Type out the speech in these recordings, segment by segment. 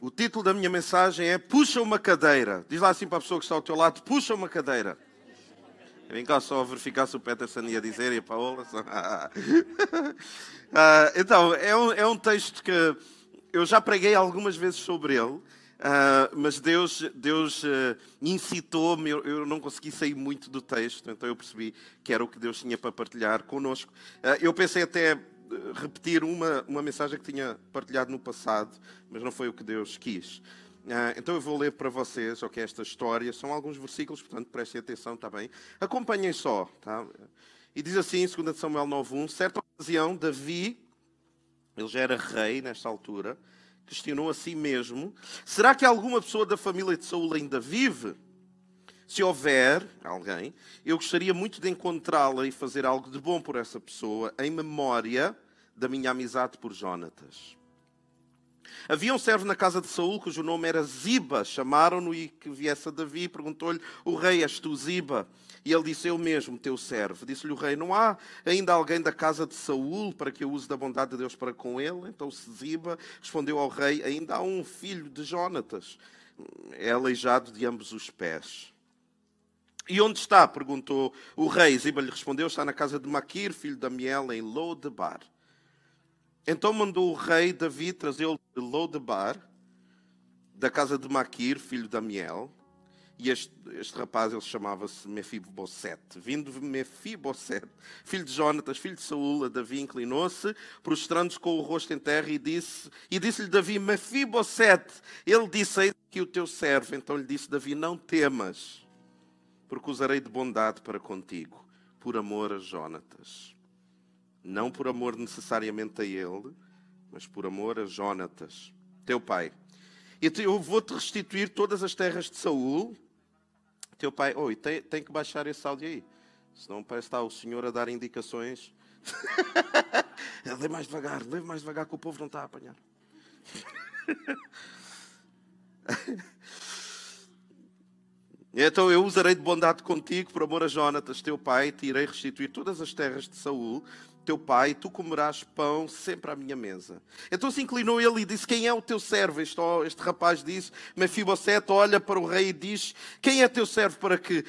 O título da minha mensagem é Puxa uma cadeira. Diz lá assim para a pessoa que está ao teu lado: Puxa uma cadeira. Vem cá só verificar se o Peterson ia dizer e a Paola. ah, então, é um, é um texto que eu já preguei algumas vezes sobre ele. Uh, mas Deus, Deus uh, incitou-me, eu, não consegui sair muito do texto, então eu percebi que era o que Deus tinha para partilhar connosco. Eu pensei até repetir uma, uma mensagem que tinha partilhado no passado, mas não foi o que Deus quis. então eu vou ler para vocês, ok, esta história, são alguns versículos, portanto prestem atenção, está bem? Acompanhem só, tá? E diz assim, 2 Samuel 9.1, certa ocasião, Davi, ele já era rei nesta altura, questionou a si mesmo: será que alguma pessoa da família de Saul ainda vive? Se houver alguém, eu gostaria muito de encontrá-la e fazer algo de bom por essa pessoa, em memória da minha amizade por Jonatas. Havia um servo na casa de Saul cujo nome era Ziba. Chamaram-no e que viesse a Davi perguntou-lhe: O rei, és tu Ziba? E ele disse: Eu mesmo, teu servo. Disse-lhe o rei: Não há ainda alguém da casa de Saul para que eu use da bondade de Deus para com ele? Então Ziba respondeu ao rei: Ainda há um filho de Jonatas. É aleijado de ambos os pés. E onde está? perguntou o rei. Ziba lhe respondeu: Está na casa de Maquir, filho de Amiel, em Lodebar. Então mandou o rei Davi trazê-lo de Lodebar, da casa de Maquir, filho de Amiel. E este, este rapaz, ele chamava-se Mefibosete. Vindo Mefibosete, filho de Jonatas, filho de Saúl, Davi inclinou-se, prostrando-se com o rosto em terra e disse, e disse-lhe Davi, Mefibosete. Ele disse, eis que o teu servo. Então lhe disse Davi, não temas, porque usarei de bondade para contigo, por amor a Jonatas. Não por amor necessariamente a ele, mas por amor a Jonatas, teu pai. E eu vou-te restituir todas as terras de Saul, teu pai, oi, tem, tem que baixar esse áudio aí. Senão parece estar o senhor a dar indicações. lê mais devagar, lê mais devagar que o povo não está a apanhar. então eu usarei de bondade contigo por amor a Jonatas, teu pai, te irei restituir todas as terras de Saul, teu pai, tu comerás pão sempre à minha mesa. Então se inclinou ele e disse: Quem é o teu servo? Este, este rapaz disse: Mefibosete olha para o rei e diz: Quem é teu servo para que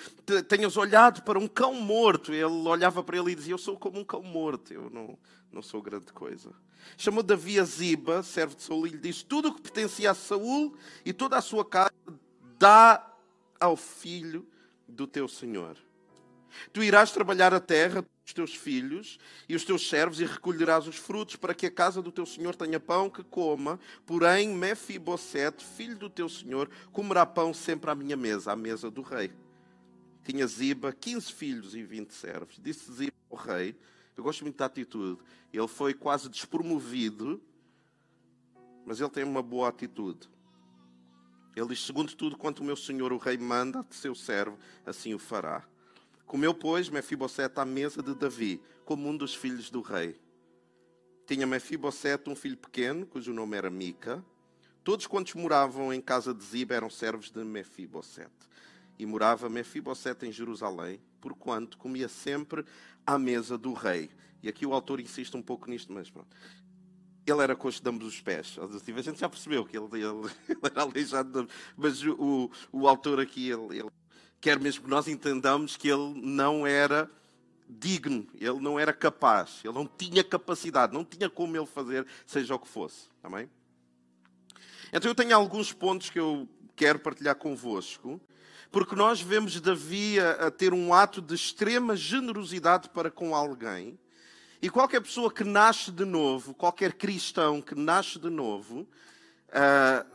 tenhas olhado para um cão morto? Ele olhava para ele e dizia: Eu sou como um cão morto, eu não, não sou grande coisa. Chamou Davi a Ziba, servo de Saul, e lhe disse: Tudo o que pertencia a Saul e toda a sua casa dá ao filho do teu senhor. Tu irás trabalhar a terra os teus filhos e os teus servos e recolherás os frutos para que a casa do teu senhor tenha pão que coma. Porém, Mefibosete, filho do teu senhor, comerá pão sempre à minha mesa, à mesa do rei. Tinha Ziba 15 filhos e 20 servos. Disse Ziba ao rei, eu gosto muito da atitude, ele foi quase despromovido, mas ele tem uma boa atitude. Ele diz: Segundo tudo quanto o meu senhor o rei manda seu servo, assim o fará. Comeu, pois, Mefibosete à mesa de Davi, como um dos filhos do rei. Tinha Mefibosete um filho pequeno, cujo nome era Mica. Todos quantos moravam em casa de Ziba eram servos de Mefibosete. E morava Mefibosete em Jerusalém, porquanto comia sempre à mesa do rei. E aqui o autor insiste um pouco nisto, mas pronto. Ele era coxo de ambos os pés. A gente já percebeu que ele, ele, ele era aleijado, de, mas o, o, autor aqui, ele, ele quer mesmo que nós entendamos que ele não era digno, ele não era capaz, ele não tinha capacidade, não tinha como ele fazer, seja o que fosse. Amém? Então eu tenho alguns pontos que eu quero partilhar convosco, porque nós vemos Davi a ter um ato de extrema generosidade para com alguém, e qualquer pessoa que nasce de novo, qualquer cristão que nasce de novo, uh,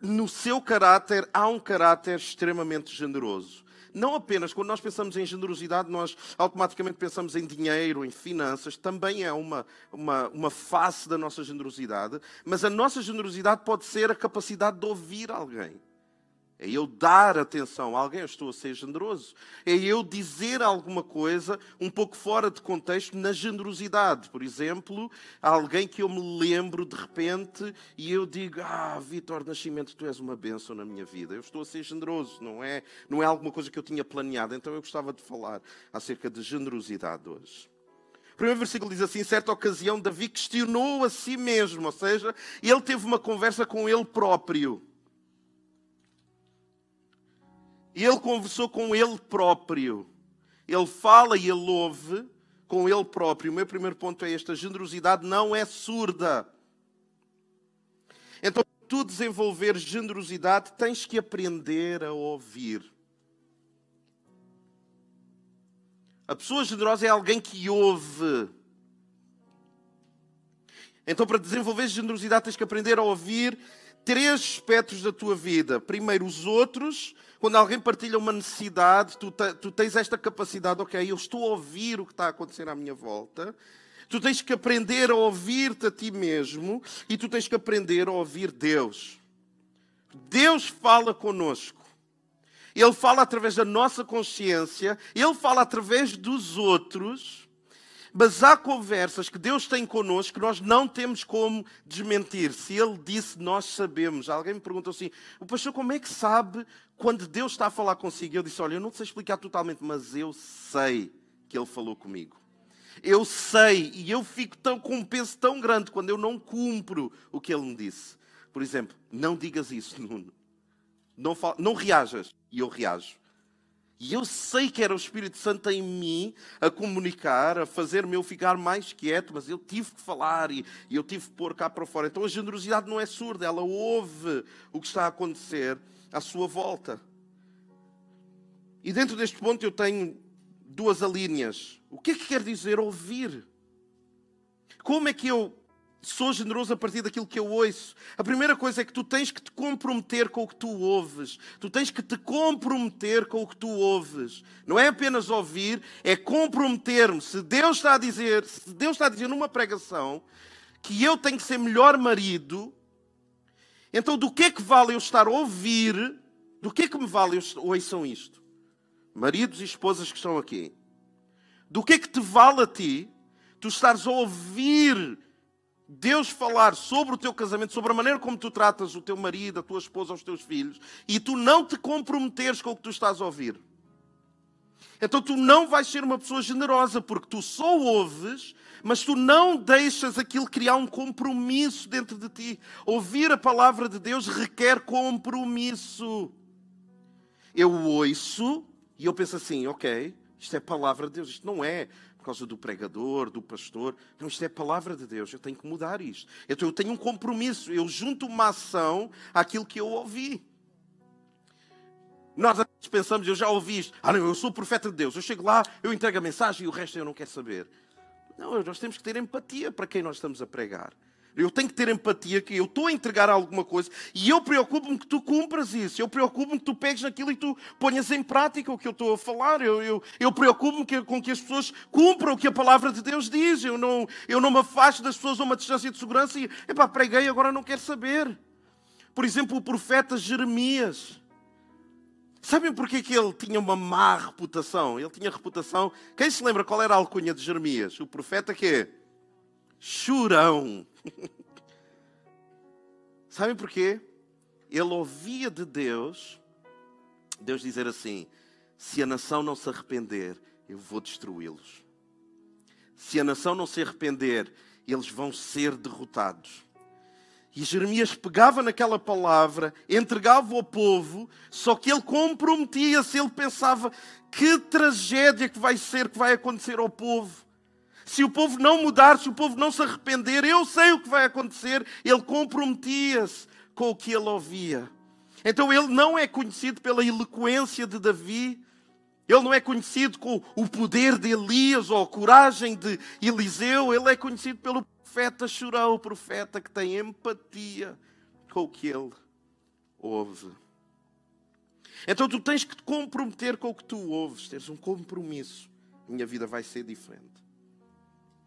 no seu caráter há um caráter extremamente generoso. Não apenas quando nós pensamos em generosidade, nós automaticamente pensamos em dinheiro, em finanças, também é uma, uma, uma face da nossa generosidade, mas a nossa generosidade pode ser a capacidade de ouvir alguém. É eu dar atenção a alguém, eu estou a ser generoso. É eu dizer alguma coisa um pouco fora de contexto na generosidade. Por exemplo, alguém que eu me lembro de repente e eu digo: Ah, Vitor Nascimento, tu és uma bênção na minha vida. Eu estou a ser generoso, não é, não é alguma coisa que eu tinha planeado. Então eu gostava de falar acerca de generosidade hoje. O primeiro versículo diz assim: em certa ocasião, Davi questionou a si mesmo, ou seja, ele teve uma conversa com ele próprio. E ele conversou com ele próprio. Ele fala e ele ouve com ele próprio. O meu primeiro ponto é este: a generosidade não é surda. Então, para tu desenvolver generosidade, tens que aprender a ouvir. A pessoa generosa é alguém que ouve. Então, para desenvolver generosidade, tens que aprender a ouvir três aspectos da tua vida. Primeiro, os outros. Quando alguém partilha uma necessidade, tu, tu tens esta capacidade, ok, eu estou a ouvir o que está a acontecer à minha volta. Tu tens que aprender a ouvir-te a ti mesmo e tu tens que aprender a ouvir Deus. Deus fala conosco. Ele fala através da nossa consciência, ele fala através dos outros. Mas há conversas que Deus tem connosco que nós não temos como desmentir. Se Ele disse, nós sabemos. Alguém me perguntou assim: o pastor, como é que sabe quando Deus está a falar consigo? Eu disse: olha, eu não sei explicar totalmente, mas eu sei que Ele falou comigo. Eu sei e eu fico tão, com um peso tão grande quando eu não cumpro o que Ele me disse. Por exemplo, não digas isso, Nuno. Não, não reajas. E eu reajo. E eu sei que era o Espírito Santo em mim a comunicar, a fazer-me eu ficar mais quieto, mas eu tive que falar e, e eu tive que pôr cá para fora. Então a generosidade não é surda, ela ouve o que está a acontecer à sua volta. E dentro deste ponto eu tenho duas alíneas. O que é que quer dizer ouvir? Como é que eu sou generoso a partir daquilo que eu ouço. A primeira coisa é que tu tens que te comprometer com o que tu ouves. Tu tens que te comprometer com o que tu ouves. Não é apenas ouvir, é comprometer-me. Se Deus está a dizer, se Deus está a dizer numa pregação que eu tenho que ser melhor marido, então do que é que vale eu estar a ouvir? Do que é que me vale eu ouçam isto? Maridos e esposas que estão aqui. Do que é que te vale a ti tu estares a ouvir Deus falar sobre o teu casamento, sobre a maneira como tu tratas o teu marido, a tua esposa, os teus filhos, e tu não te comprometeres com o que tu estás a ouvir. Então tu não vais ser uma pessoa generosa, porque tu só ouves, mas tu não deixas aquilo criar um compromisso dentro de ti. Ouvir a palavra de Deus requer compromisso. Eu ouço e eu penso assim, ok, isto é palavra de Deus, isto não é por causa do pregador, do pastor. Não, isto é a palavra de Deus, eu tenho que mudar isto. Então eu tenho um compromisso, eu junto uma ação àquilo que eu ouvi. Nós pensamos, eu já ouvi isto. Ah, não, eu sou o profeta de Deus. Eu chego lá, eu entrego a mensagem e o resto eu não quero saber. Não, nós temos que ter empatia para quem nós estamos a pregar. Eu tenho que ter empatia que eu estou a entregar alguma coisa e eu preocupo-me que tu cumpras isso. Eu preocupo-me que tu pegues naquilo e tu ponhas em prática o que eu estou a falar. Eu, eu, eu preocupo-me com que as pessoas cumpram o que a palavra de Deus diz. Eu não, eu não me afasto das pessoas a uma distância de segurança e, epá, preguei, agora não quero saber. Por exemplo, o profeta Jeremias. Sabem porquê que ele tinha uma má reputação? Ele tinha reputação. Quem se lembra qual era a alcunha de Jeremias? O profeta que? Churão. Sabem porquê? Ele ouvia de Deus, Deus dizer assim: se a nação não se arrepender, eu vou destruí-los. Se a nação não se arrepender, eles vão ser derrotados. E Jeremias pegava naquela palavra, entregava ao povo, só que ele comprometia-se, ele pensava que tragédia que vai ser, que vai acontecer ao povo. Se o povo não mudar, se o povo não se arrepender, eu sei o que vai acontecer. Ele comprometia-se com o que ele ouvia. Então ele não é conhecido pela eloquência de Davi, ele não é conhecido com o poder de Elias ou a coragem de Eliseu, ele é conhecido pelo profeta Chorão, o profeta que tem empatia com o que ele ouve. Então tu tens que te comprometer com o que tu ouves, tens um compromisso. Minha vida vai ser diferente.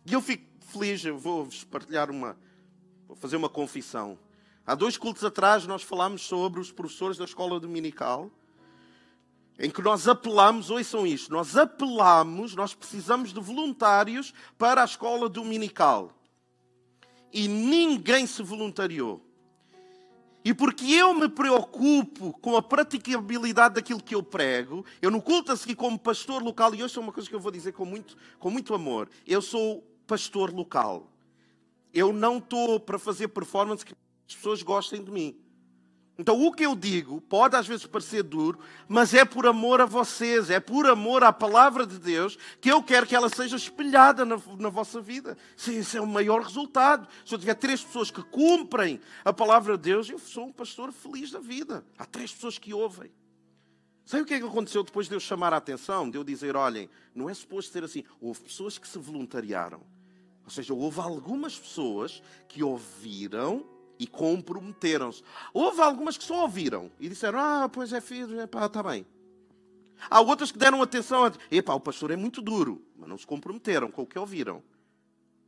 E eu fico feliz, eu vou-vos partilhar uma, vou fazer uma confissão. Há dois cultos atrás nós falámos sobre os professores da escola dominical, em que nós apelamos, ouçam isto, nós apelamos, nós precisamos de voluntários para a escola dominical. E ninguém se voluntariou. e porque eu me preocupo com a praticabilidade daquilo que eu prego, eu no culto a seguir como pastor local, e hoje é uma coisa que eu vou dizer com muito, com muito amor, eu sou pastor local. Eu não estou para fazer performance que as pessoas gostem de mim. Então, o que eu digo pode às vezes parecer duro, mas é por amor a vocês, é por amor à palavra de Deus que eu quero que ela seja espelhada na, na vossa vida. Esse é o maior resultado. Se eu tiver três pessoas que cumprem a palavra de Deus, eu sou um pastor feliz da vida. Há três pessoas que ouvem. Sabe o que é que aconteceu depois de eu chamar a atenção? De eu dizer: olhem, não é suposto ser assim. Houve pessoas que se voluntariaram. Ou seja, houve algumas pessoas que ouviram e comprometeram-se. Houve algumas que só ouviram e disseram: Ah, pois é, filho, está bem. Há outras que deram atenção a. Epá, o pastor é muito duro, mas não se comprometeram com o que ouviram.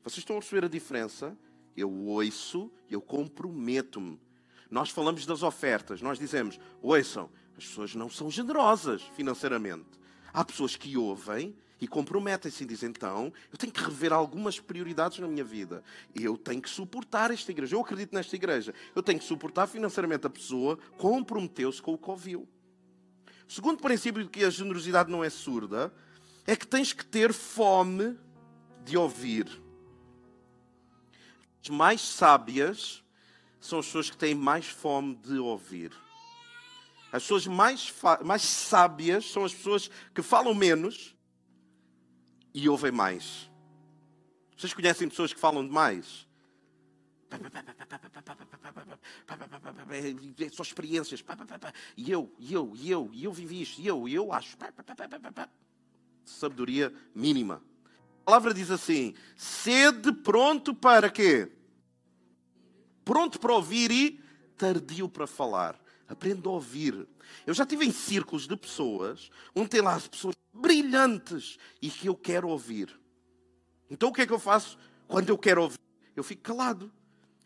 Vocês estão a perceber a diferença? Eu ouço, eu comprometo-me. Nós falamos das ofertas, nós dizemos: ouçam, as pessoas não são generosas financeiramente. Há pessoas que ouvem e comprometem-se e dizem: então, eu tenho que rever algumas prioridades na minha vida. Eu tenho que suportar esta igreja. Eu acredito nesta igreja. Eu tenho que suportar financeiramente a pessoa, comprometeu-se com o que ouviu. O segundo princípio de que a generosidade não é surda é que tens que ter fome de ouvir. As mais sábias são as pessoas que têm mais fome de ouvir. As pessoas mais, mais sábias são as pessoas que falam menos e ouvem mais. Vocês conhecem pessoas que falam demais? São experiências. E eu, e eu, e eu, e eu vivi isto, e eu, e eu acho. Sabedoria mínima. A palavra diz assim: sede pronto para quê? Pronto para ouvir e tardio para falar. Aprenda a ouvir. Eu já estive em círculos de pessoas onde tem lá pessoas brilhantes e que eu quero ouvir. Então o que é que eu faço? Quando eu quero ouvir, eu fico calado.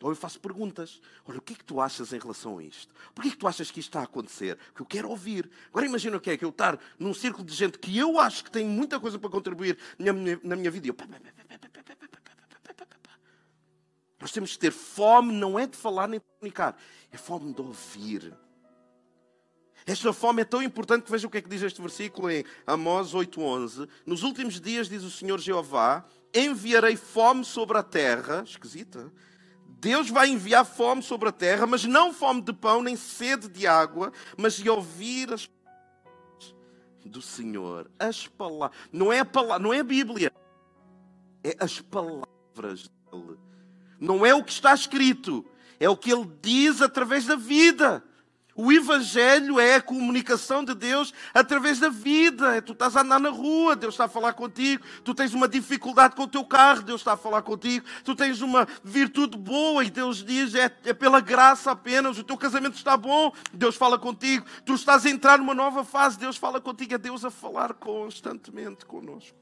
Ou eu faço perguntas. Olha, o que é que tu achas em relação a isto? Por que é que tu achas que isto está a acontecer? Porque eu quero ouvir. Agora imagina o que é que eu estar num círculo de gente que eu acho que tem muita coisa para contribuir na minha, na minha vida. Eu... Nós temos que ter fome, não é de falar nem de comunicar, é fome de ouvir. Esta fome é tão importante que veja o que é que diz este versículo em Amós 8:11. Nos últimos dias, diz o Senhor Jeová, enviarei fome sobre a terra. Esquisita. Deus vai enviar fome sobre a terra, mas não fome de pão, nem sede de água, mas de ouvir as do Senhor. As palavras. Não é a, palavra, não é a Bíblia. É as palavras dele. Não é o que está escrito. É o que ele diz através da vida. O Evangelho é a comunicação de Deus através da vida. É, tu estás a andar na rua, Deus está a falar contigo. Tu tens uma dificuldade com o teu carro, Deus está a falar contigo. Tu tens uma virtude boa e Deus diz é, é pela graça apenas. O teu casamento está bom, Deus fala contigo. Tu estás a entrar numa nova fase, Deus fala contigo. É Deus a falar constantemente conosco.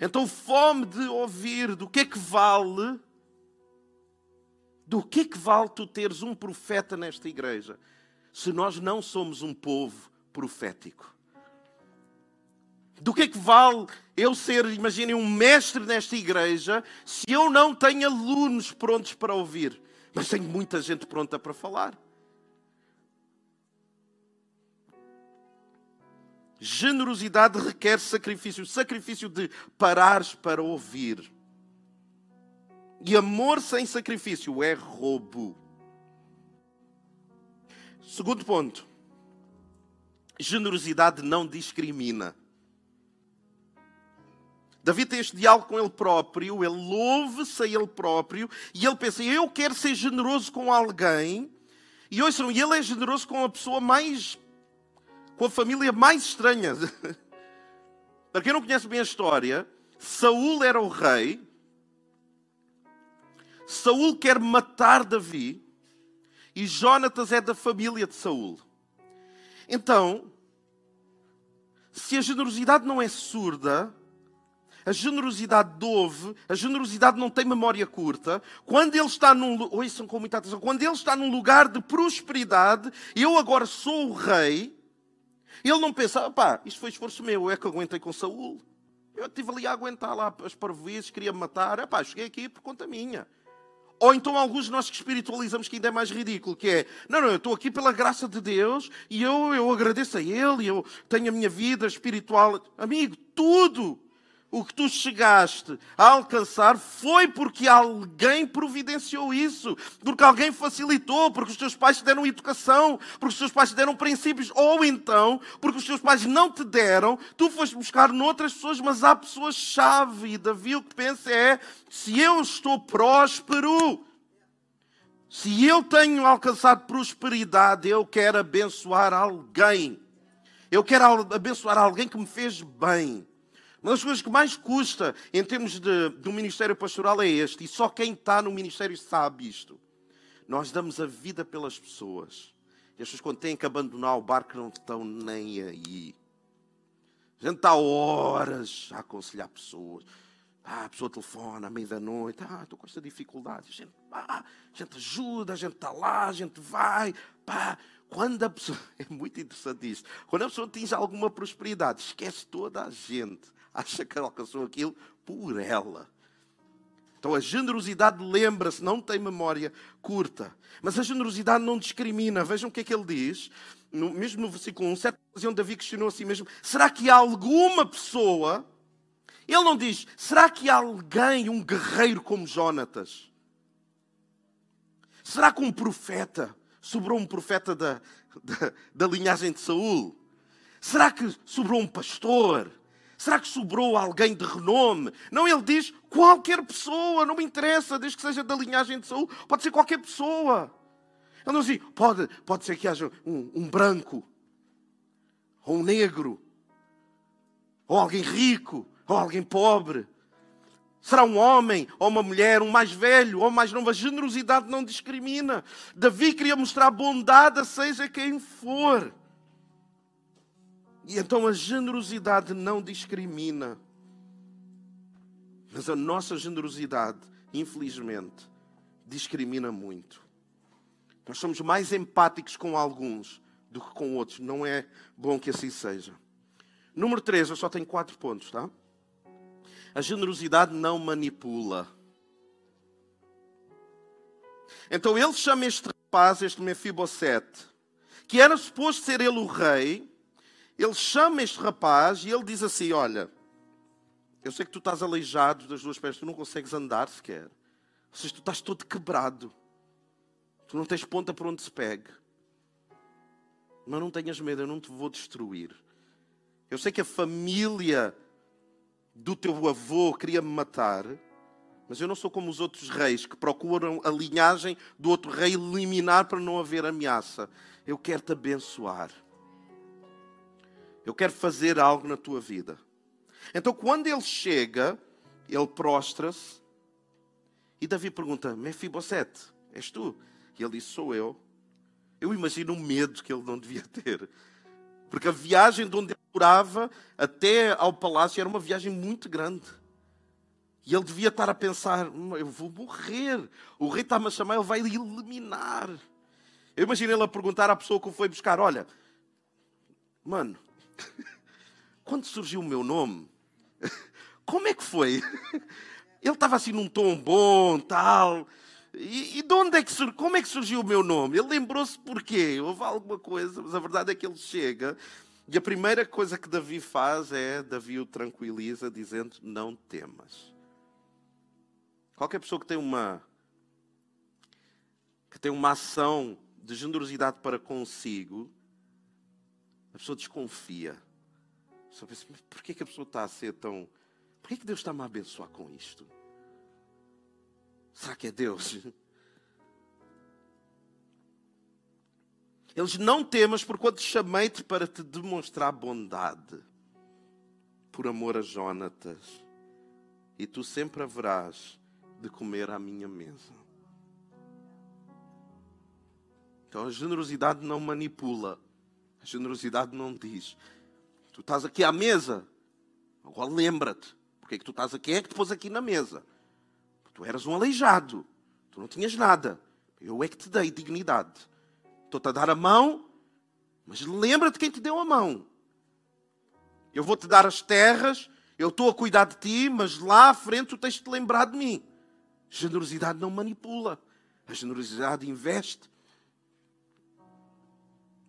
Então, fome de ouvir do que é que vale do que que vale tu teres um profeta nesta igreja se nós não somos um povo profético? Do que é que vale eu ser, imaginem, um mestre nesta igreja se eu não tenho alunos prontos para ouvir, mas tenho muita gente pronta para falar? Generosidade requer sacrifício sacrifício de parares para ouvir. E amor sem sacrifício é roubo. Segundo ponto. Generosidade não discrimina. Davi tem este diálogo com ele próprio, ele louve-se a ele próprio e ele pensa: eu quero ser generoso com alguém. E ouçam, ele é generoso com a pessoa mais. com a família mais estranha. Para quem não conhece bem a história, Saul era o rei, Saul quer matar Davi e Jonatas é da família de Saul. Então, se a generosidade não é surda, a generosidade ouve, a generosidade não tem memória curta. Quando ele está num, ouçam com muita atenção, quando ele está num lugar de prosperidade, eu agora sou o rei, ele não pensa, pá, isto foi esforço meu, é que aguentei com Saul. Eu estive ali a aguentar lá as parvoízes, queria me matar, pá, cheguei aqui por conta minha. Ou então alguns nós que espiritualizamos que ainda é mais ridículo, que é, não, não, eu estou aqui pela graça de Deus e eu, eu agradeço a Ele eu tenho a minha vida espiritual. Amigo, tudo o que tu chegaste a alcançar foi porque alguém providenciou isso, porque alguém facilitou, porque os teus pais te deram educação, porque os teus pais te deram princípios, ou então porque os teus pais não te deram, tu foste buscar noutras pessoas, mas há pessoas-chave. E Davi o que pensa é: se eu estou próspero, se eu tenho alcançado prosperidade, eu quero abençoar alguém. Eu quero abençoar alguém que me fez bem. Uma das coisas que mais custa em termos de, do ministério pastoral é este, e só quem está no ministério sabe isto. Nós damos a vida pelas pessoas. E as pessoas, quando têm que abandonar o barco, não estão nem aí. A gente está horas a aconselhar pessoas. Ah, a pessoa telefona à meia da noite. Ah, estou com esta dificuldade. A gente, ah, a gente ajuda, a gente está lá, a gente vai. Pá. Quando a pessoa. É muito interessante isso. Quando a pessoa atinge alguma prosperidade, esquece toda a gente acha que alcançou aquilo por ela. Então a generosidade lembra-se, não tem memória curta. Mas a generosidade não discrimina. Vejam o que é que ele diz. No, mesmo no versículo 1, certa ocasião Davi questionou a si mesmo: será que há alguma pessoa? Ele não diz, será que há alguém, um guerreiro como Jonatas? Será que um profeta, sobrou um profeta da, da, da linhagem de Saul? Será que sobrou um pastor? Será que sobrou alguém de renome? Não, ele diz qualquer pessoa, não me interessa, desde que seja da linhagem de Saul, pode ser qualquer pessoa. Ele não diz, pode, pode ser que haja um, um branco, ou um negro, ou alguém rico, ou alguém pobre. Será um homem, ou uma mulher, um mais velho, ou mais novo. A generosidade não discrimina. Davi queria mostrar bondade a seja quem for. E então a generosidade não discrimina. Mas a nossa generosidade, infelizmente, discrimina muito. Nós somos mais empáticos com alguns do que com outros. Não é bom que assim seja. Número 3, eu só tenho quatro pontos, tá? A generosidade não manipula. Então ele chama este rapaz, este Mefibosete, que era suposto ser ele o rei, ele chama este rapaz e ele diz assim: Olha, eu sei que tu estás aleijado das duas pernas, tu não consegues andar sequer. Ou seja, tu estás todo quebrado. Tu não tens ponta por onde se pegue. Mas não tenhas medo, eu não te vou destruir. Eu sei que a família do teu avô queria me matar, mas eu não sou como os outros reis que procuram a linhagem do outro rei eliminar para não haver ameaça. Eu quero te abençoar. Eu quero fazer algo na tua vida. Então, quando ele chega, ele prostra-se e Davi pergunta: Mefibosete, és tu? E ele diz: Sou eu. Eu imagino o medo que ele não devia ter. Porque a viagem de onde ele morava até ao palácio era uma viagem muito grande. E ele devia estar a pensar: hum, Eu vou morrer. O rei está-me a chamar, ele vai eliminar. Eu imagino ele a perguntar à pessoa que o foi buscar: Olha, mano, quando surgiu o meu nome, como é que foi? Ele estava assim num tom bom, tal. E, e de onde é que surgiu? Como é que surgiu o meu nome? Ele lembrou-se porquê? Houve alguma coisa, mas a verdade é que ele chega e a primeira coisa que Davi faz é Davi o tranquiliza dizendo: Não temas. Qualquer pessoa que tem uma que tem uma ação de generosidade para consigo a pessoa desconfia. A pessoa pensa, mas por que, que a pessoa está a ser tão. Por que, que Deus está-me a abençoar com isto? Será que é Deus? Eles não temas por quanto chamei-te para te demonstrar bondade, por amor a Jonatas, e tu sempre haverás de comer à minha mesa. Então a generosidade não manipula, a generosidade não diz: Tu estás aqui à mesa, agora lembra-te. Porque é que tu estás aqui? Quem é que te pôs aqui na mesa? Tu eras um aleijado, tu não tinhas nada. Eu é que te dei dignidade. Estou-te a dar a mão, mas lembra-te quem te deu a mão. Eu vou-te dar as terras, eu estou a cuidar de ti, mas lá à frente tu tens de te lembrar de mim. Generosidade não manipula. A generosidade investe.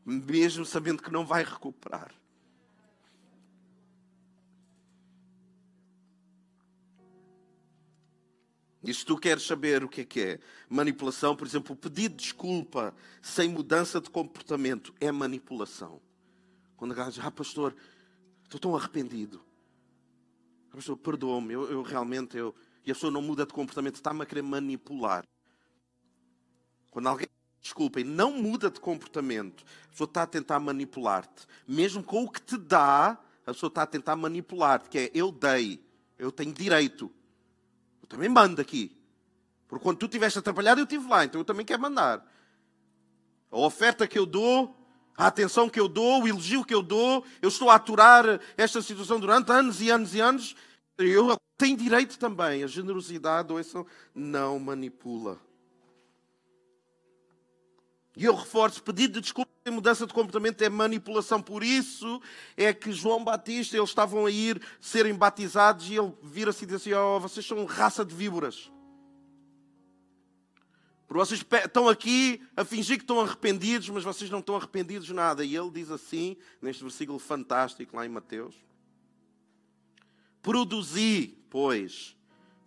Mesmo sabendo que não vai recuperar. E se tu queres saber o que é que é manipulação, por exemplo, pedir desculpa sem mudança de comportamento é manipulação. Quando a diz, ah, pastor, estou tão arrependido. Ah, pastor, perdoa-me, eu, eu, realmente, eu... e a pessoa não muda de comportamento, está-me a querer manipular. Quando alguém desculpa e não muda de comportamento, a pessoa está a tentar manipular-te. Mesmo com o que te dá, a pessoa está a tentar manipular-te, que é eu dei, eu tenho direito também mando aqui. Porque quando tu estiveste a trabalhar, eu estive lá, então eu também quero mandar. A oferta que eu dou, a atenção que eu dou, o elogio que eu dou, eu estou a aturar esta situação durante anos e anos e anos. Eu tenho direito também. A generosidade, ouçam, não manipula. E eu reforço, pedido de desculpa em mudança de comportamento é manipulação. Por isso é que João Batista, eles estavam a ir serem batizados e ele vira-se e diz assim, oh, vocês são raça de víboras. Porque vocês estão aqui a fingir que estão arrependidos, mas vocês não estão arrependidos de nada. E ele diz assim, neste versículo fantástico lá em Mateus. Produzi, pois,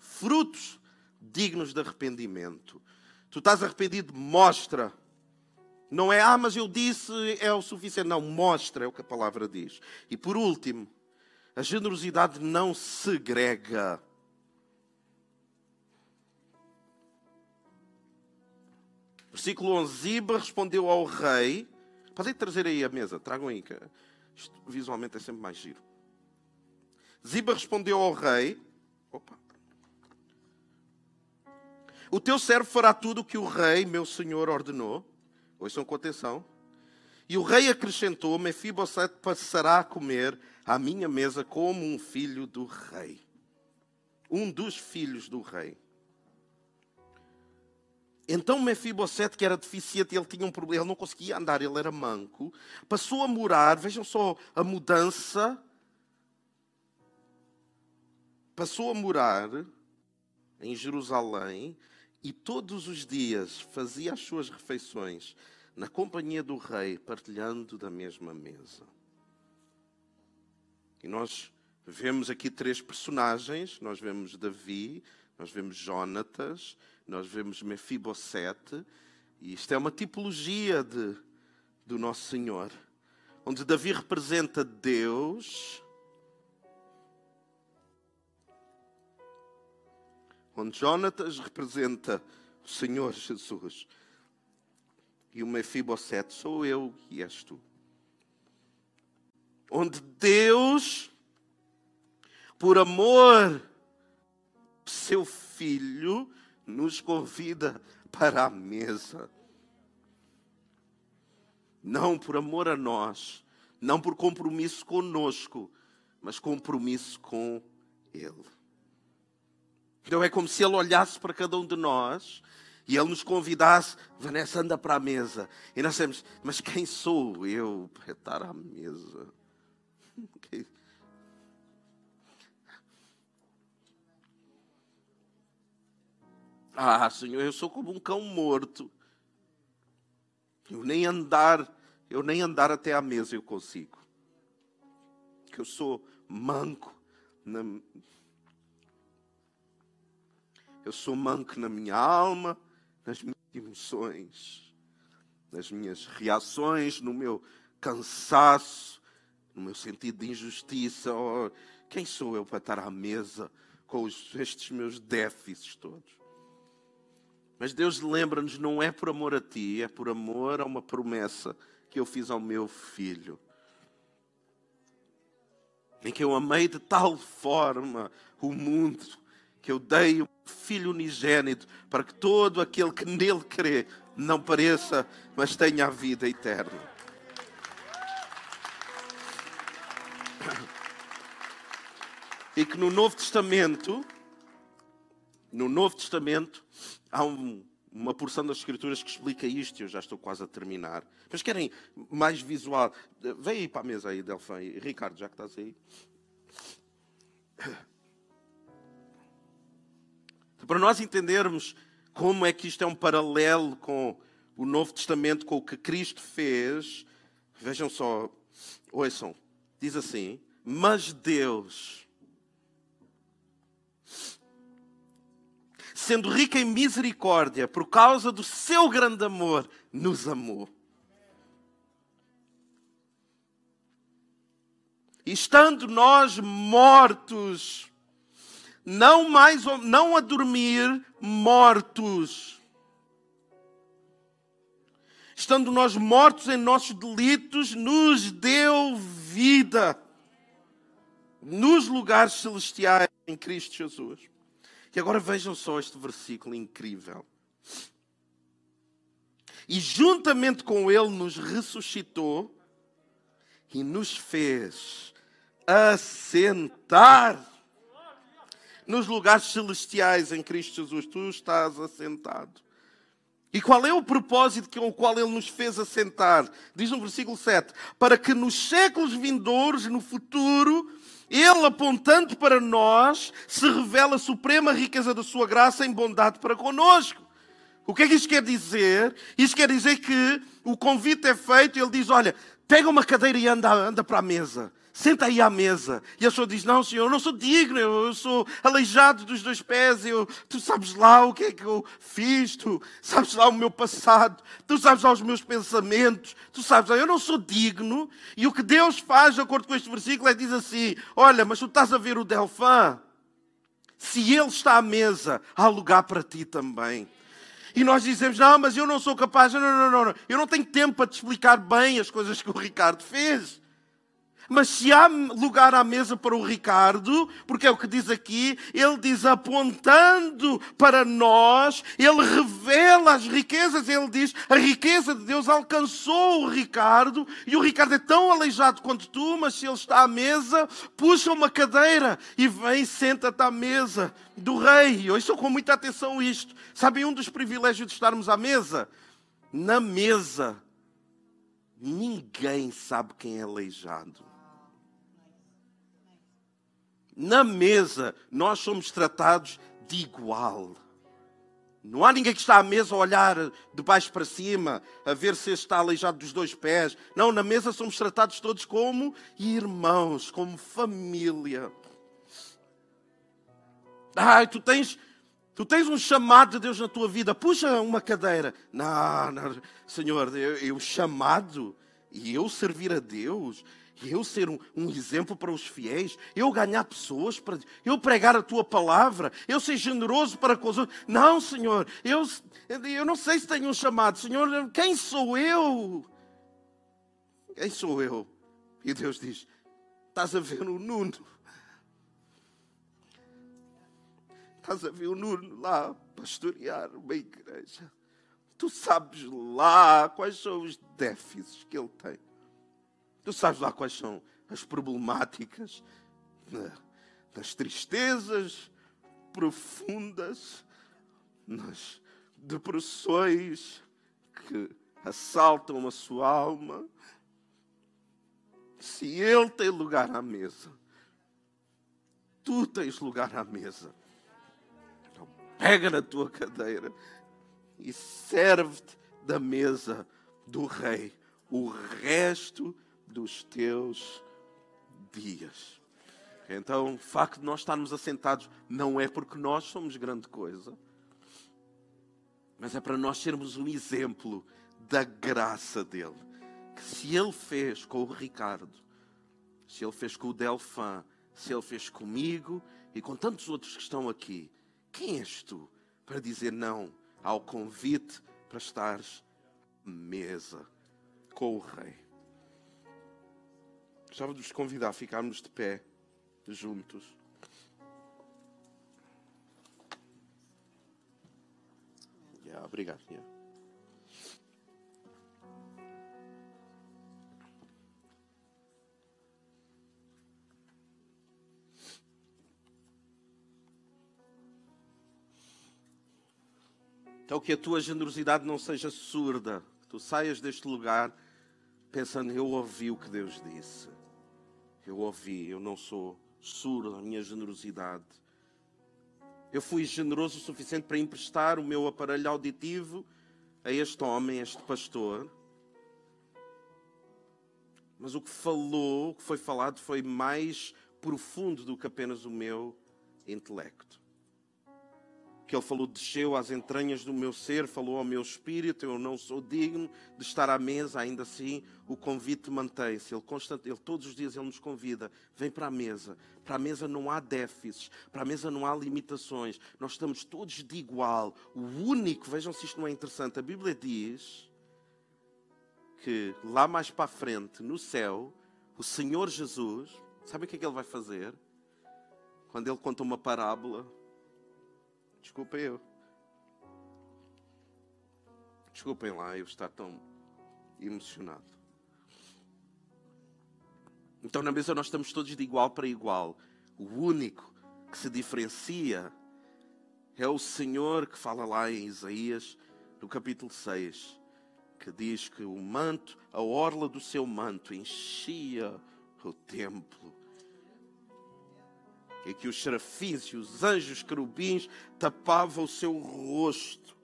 frutos dignos de arrependimento. Tu estás arrependido, mostra não é, ah, mas eu disse, é o suficiente. Não, mostra, é o que a palavra diz. E por último, a generosidade não segrega. Versículo 11: Ziba respondeu ao rei. Podem trazer aí a mesa, tragam aí, que isto visualmente é sempre mais giro. Ziba respondeu ao rei: Opa. O teu servo fará tudo o que o rei, meu senhor, ordenou. Ouçam com atenção. E o rei acrescentou: Mefibosete passará a comer à minha mesa como um filho do rei. Um dos filhos do rei. Então Mefibosete, que era deficiente, ele tinha um problema, ele não conseguia andar, ele era manco, passou a morar, vejam só a mudança, passou a morar em Jerusalém e todos os dias fazia as suas refeições na companhia do rei, partilhando da mesma mesa. E nós vemos aqui três personagens: nós vemos Davi, nós vemos Jonatas, nós vemos Mefibosete, e isto é uma tipologia de, do nosso Senhor, onde Davi representa Deus. Onde Jonatas representa o Senhor Jesus e o Mefibosete sou eu e és tu. Onde Deus, por amor seu filho, nos convida para a mesa. Não por amor a nós, não por compromisso conosco, mas compromisso com Ele. Então é como se Ele olhasse para cada um de nós e ele nos convidasse, Vanessa, anda para a mesa. E nós dissemos, mas quem sou eu para estar à mesa? Ah, Senhor, eu sou como um cão morto. Eu nem andar, eu nem andar até à mesa eu consigo. Que eu sou manco na... Eu sou manco na minha alma, nas minhas emoções, nas minhas reações, no meu cansaço, no meu sentido de injustiça. Oh, quem sou eu para estar à mesa com estes meus déficits todos? Mas Deus lembra-nos, não é por amor a ti, é por amor a uma promessa que eu fiz ao meu filho. Em que eu amei de tal forma o mundo que eu dei o Filho unigênito para que todo aquele que nele crê não pareça, mas tenha a vida eterna. E que no Novo Testamento, no Novo Testamento, há um, uma porção das Escrituras que explica isto, e eu já estou quase a terminar. Mas querem mais visual? Vem aí para a mesa aí, Delfim. Ricardo, já que estás aí. Para nós entendermos como é que isto é um paralelo com o Novo Testamento, com o que Cristo fez, vejam só, ouçam, diz assim: Mas Deus, sendo rico em misericórdia, por causa do seu grande amor, nos amou. E estando nós mortos, não mais não a dormir, mortos. Estando nós mortos em nossos delitos, nos deu vida nos lugares celestiais em Cristo Jesus. E agora vejam só este versículo incrível. E juntamente com Ele nos ressuscitou e nos fez assentar nos lugares celestiais em Cristo Jesus. Tu estás assentado. E qual é o propósito com o qual Ele nos fez assentar? Diz no versículo 7: Para que nos séculos vindouros, no futuro, Ele, apontando para nós, se revela a suprema riqueza da Sua graça em bondade para conosco. O que é que isto quer dizer? Isto quer dizer que o convite é feito e Ele diz: Olha, pega uma cadeira e anda, anda para a mesa senta aí à mesa. E a pessoa diz: Não, senhor, eu não sou digno, eu sou aleijado dos dois pés, eu, tu sabes lá o que é que eu fiz, tu sabes lá o meu passado, tu sabes lá os meus pensamentos, tu sabes lá, eu não sou digno. E o que Deus faz, de acordo com este versículo, é diz assim: Olha, mas tu estás a ver o Delfã? Se ele está à mesa, há lugar para ti também. E nós dizemos: Não, mas eu não sou capaz, não, não, não, não. eu não tenho tempo para te explicar bem as coisas que o Ricardo fez. Mas se há lugar à mesa para o Ricardo, porque é o que diz aqui, ele diz apontando para nós, ele revela as riquezas, ele diz: a riqueza de Deus alcançou o Ricardo, e o Ricardo é tão aleijado quanto tu, mas se ele está à mesa, puxa uma cadeira e vem, senta-te à mesa do rei. Eu estou com muita atenção isto. Sabem um dos privilégios de estarmos à mesa? Na mesa, ninguém sabe quem é aleijado. Na mesa, nós somos tratados de igual. Não há ninguém que está à mesa a olhar de baixo para cima, a ver se está aleijado dos dois pés. Não, na mesa somos tratados todos como irmãos, como família. Ai, tu tens, tu tens um chamado de Deus na tua vida, puxa uma cadeira. Não, não Senhor, eu, eu chamado e eu servir a Deus eu ser um, um, exemplo para os fiéis, eu ganhar pessoas, para, eu pregar a tua palavra, eu ser generoso para com os outros. Não, Senhor, eu, eu não sei se tenho um chamado. Senhor, quem sou eu? Quem sou eu? E Deus diz: Estás a ver o Nuno. Estás a ver o Nuno lá pastorear uma igreja. Tu sabes lá quais são os déficits que ele tem. Tu sabes lá quais são as problemáticas, nas tristezas profundas, nas depressões que assaltam a sua alma. Se Ele tem lugar à mesa, tu tens lugar à mesa. Então pega na tua cadeira e serve-te da mesa do Rei o resto dos teus dias. Então, o facto de nós estarmos assentados não é porque nós somos grande coisa, mas é para nós sermos um exemplo da graça dele. Que se ele fez com o Ricardo, se ele fez com o Delfã, se ele fez comigo e com tantos outros que estão aqui, quem és tu para dizer não ao convite para estares mesa com o Rei? Gostava de vos convidar a ficarmos de pé, juntos. Yeah, obrigado. Yeah. Então, que a tua generosidade não seja surda, que tu saias deste lugar pensando: eu ouvi o que Deus disse. Eu ouvi, eu não sou surdo à minha generosidade. Eu fui generoso o suficiente para emprestar o meu aparelho auditivo a este homem, a este pastor. Mas o que falou, o que foi falado, foi mais profundo do que apenas o meu intelecto que ele falou desceu às entranhas do meu ser, falou ao meu espírito, eu não sou digno de estar à mesa, ainda assim o convite mantém-se. Ele, constante, ele todos os dias ele nos convida, vem para a mesa. Para a mesa não há déficits, para a mesa não há limitações. Nós estamos todos de igual. O único, vejam se isto não é interessante, a Bíblia diz que lá mais para a frente, no céu, o Senhor Jesus, sabe o que é que ele vai fazer? Quando ele conta uma parábola, Desculpem eu. Desculpem lá eu estar tão emocionado. Então na mesa nós estamos todos de igual para igual. O único que se diferencia é o Senhor que fala lá em Isaías, no capítulo 6, que diz que o manto, a orla do seu manto enchia o templo e que os serafins e os anjos querubins tapavam o seu rosto,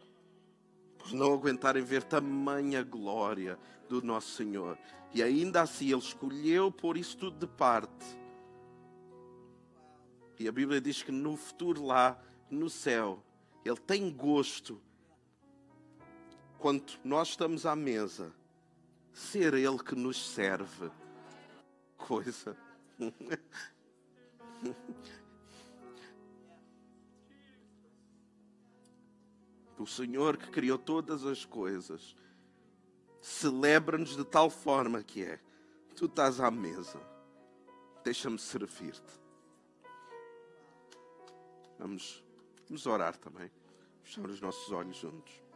por não aguentarem ver tamanha glória do nosso Senhor. E ainda assim ele escolheu pôr isso tudo de parte. E a Bíblia diz que no futuro lá, no céu, ele tem gosto, quando nós estamos à mesa, ser ele que nos serve. Coisa. O Senhor que criou todas as coisas celebra-nos de tal forma que é: tu estás à mesa, deixa-me servir-te. Vamos, vamos orar também, fechar os nossos olhos juntos.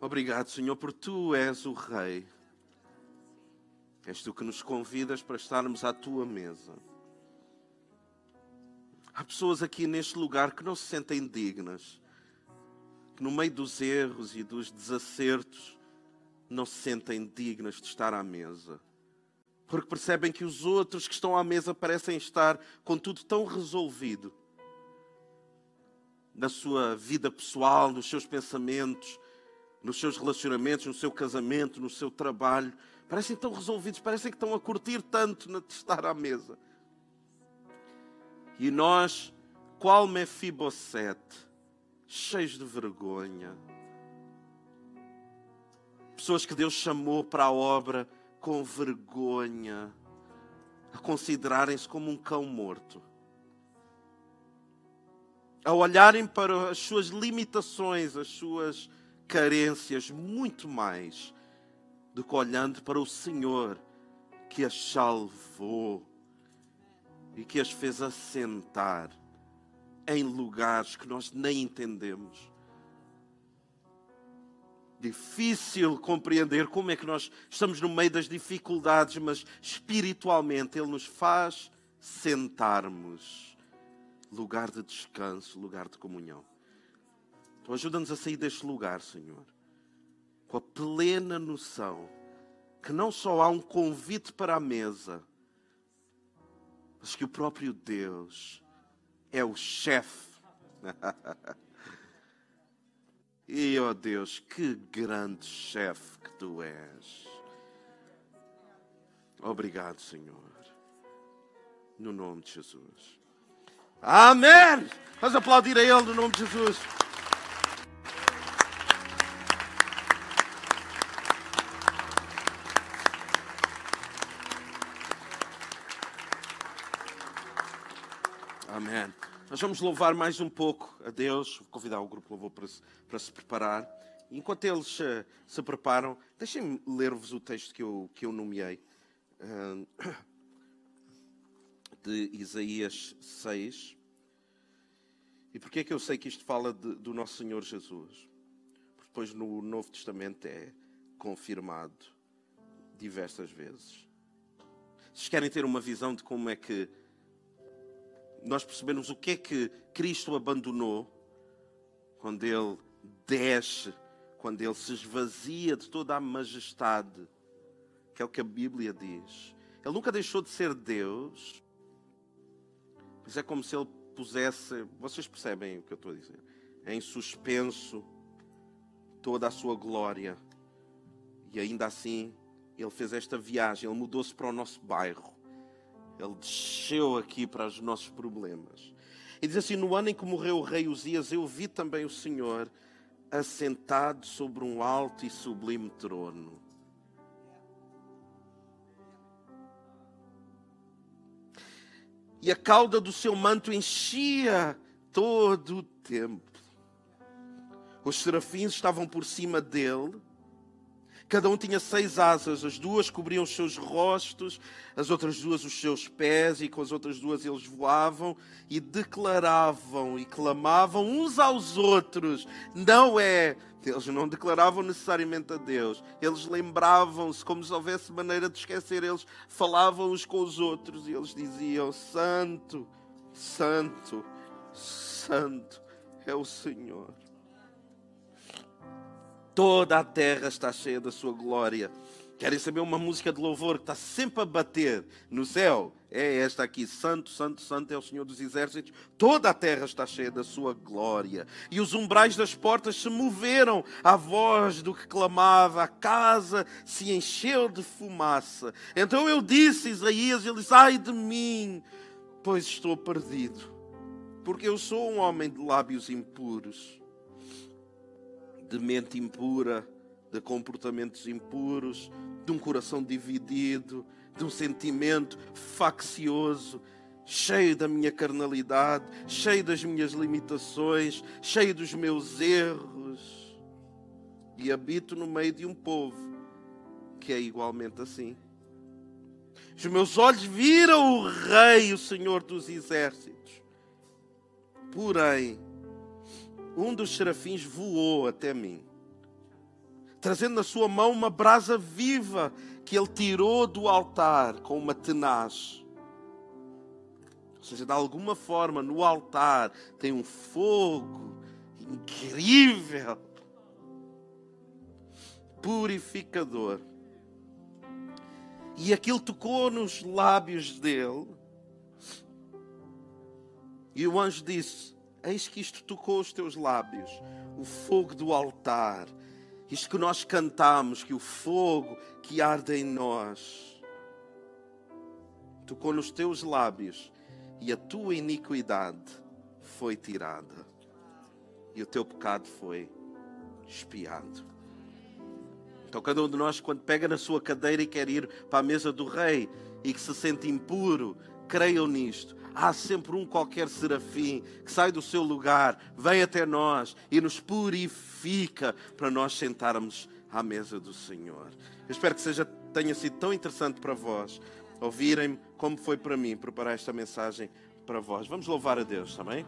Obrigado, Senhor, por tu és o Rei. És tu que nos convidas para estarmos à tua mesa. Há pessoas aqui neste lugar que não se sentem dignas, que no meio dos erros e dos desacertos não se sentem dignas de estar à mesa. Porque percebem que os outros que estão à mesa parecem estar com tudo tão resolvido na sua vida pessoal, nos seus pensamentos, nos seus relacionamentos, no seu casamento, no seu trabalho. Parecem tão resolvidos, parecem que estão a curtir tanto de estar à mesa. E nós, qual Mefibosete, cheios de vergonha. Pessoas que Deus chamou para a obra com vergonha, a considerarem-se como um cão morto. A olharem para as suas limitações, as suas carências muito mais do que olhando para o Senhor que as salvou e que as fez assentar em lugares que nós nem entendemos. Difícil compreender como é que nós estamos no meio das dificuldades, mas espiritualmente Ele nos faz sentarmos lugar de descanso, lugar de comunhão. Então ajuda-nos a sair deste lugar, Senhor, com a plena noção que não só há um convite para a mesa, mas que o próprio Deus é o chefe. e, ó oh Deus, que grande chefe que tu és. Obrigado, Senhor. No nome de Jesus. Amém! Vamos aplaudir a Ele no nome de Jesus. Amém. Nós vamos louvar mais um pouco a Deus. Vou convidar o grupo louvor para se, para se preparar. Enquanto eles uh, se preparam, deixem-me ler-vos o texto que eu, que eu nomeei. Uh, de Isaías 6. E porquê é que eu sei que isto fala de, do nosso Senhor Jesus? Porque depois no Novo Testamento é confirmado diversas vezes. Vocês querem ter uma visão de como é que nós percebemos o que é que Cristo abandonou quando ele desce quando ele se esvazia de toda a majestade, que é o que a Bíblia diz. Ele nunca deixou de ser Deus, mas é como se ele pusesse, vocês percebem o que eu estou a dizer, em suspenso toda a sua glória. E ainda assim, ele fez esta viagem, ele mudou-se para o nosso bairro. Ele desceu aqui para os nossos problemas. E diz assim: No ano em que morreu o rei Uzias, eu vi também o Senhor assentado sobre um alto e sublime trono. E a cauda do seu manto enchia todo o templo. Os serafins estavam por cima dele Cada um tinha seis asas, as duas cobriam os seus rostos, as outras duas os seus pés, e com as outras duas eles voavam e declaravam e clamavam uns aos outros. Não é. Eles não declaravam necessariamente a Deus, eles lembravam-se, como se houvesse maneira de esquecer, eles falavam uns com os outros e eles diziam: Santo, Santo, Santo é o Senhor. Toda a terra está cheia da sua glória. Querem saber uma música de louvor que está sempre a bater no céu? É esta aqui: Santo, Santo, Santo é o Senhor dos Exércitos. Toda a terra está cheia da sua glória. E os umbrais das portas se moveram à voz do que clamava. A casa se encheu de fumaça. Então eu disse, Isaías, ele disse: Ai de mim, pois estou perdido, porque eu sou um homem de lábios impuros de mente impura, de comportamentos impuros, de um coração dividido, de um sentimento faccioso, cheio da minha carnalidade, cheio das minhas limitações, cheio dos meus erros. E habito no meio de um povo que é igualmente assim. Os meus olhos viram o Rei, o Senhor dos Exércitos. Porém, um dos serafins voou até mim, trazendo na sua mão uma brasa viva que ele tirou do altar com uma tenaz. Ou seja, de alguma forma no altar tem um fogo incrível, purificador. E aquilo tocou nos lábios dele. E o anjo disse: Eis que isto tocou os teus lábios, o fogo do altar. Isto que nós cantamos, que o fogo que arde em nós tocou nos teus lábios e a tua iniquidade foi tirada e o teu pecado foi expiado. Então, cada um de nós, quando pega na sua cadeira e quer ir para a mesa do rei e que se sente impuro, creiam nisto há sempre um qualquer serafim que sai do seu lugar, vem até nós e nos purifica para nós sentarmos à mesa do Senhor. Eu espero que seja, tenha sido tão interessante para vós ouvirem como foi para mim preparar esta mensagem para vós. Vamos louvar a Deus também?